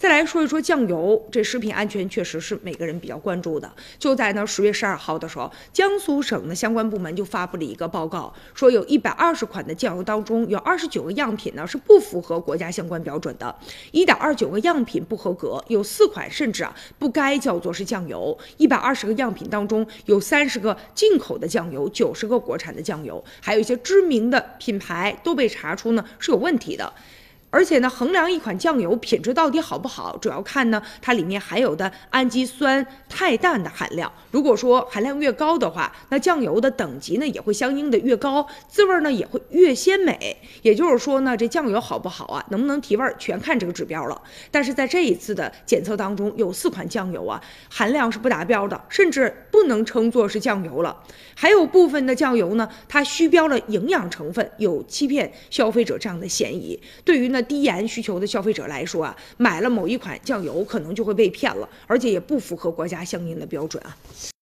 再来说一说酱油，这食品安全确实是每个人比较关注的。就在呢十月十二号的时候，江苏省的相关部门就发布了一个报告，说有一百二十款的酱油当中，有二十九个样品呢是不符合国家相关标准的，一点二九个样品不合格，有四款甚至啊不该叫做是酱油。一百二十个样品当中，有三十个进口的酱油，九十个国产的酱油，还有一些知名的品牌都被查出呢是有问题的。而且呢，衡量一款酱油品质到底好不好，主要看呢它里面含有的氨基酸肽氮的含量。如果说含量越高的话，那酱油的等级呢也会相应的越高，滋味呢也会越鲜美。也就是说呢，这酱油好不好啊，能不能提味儿，全看这个指标了。但是在这一次的检测当中，有四款酱油啊含量是不达标的，甚至不能称作是酱油了。还有部分的酱油呢，它虚标了营养成分，有欺骗消费者这样的嫌疑。对于呢。低盐需求的消费者来说啊，买了某一款酱油可能就会被骗了，而且也不符合国家相应的标准啊。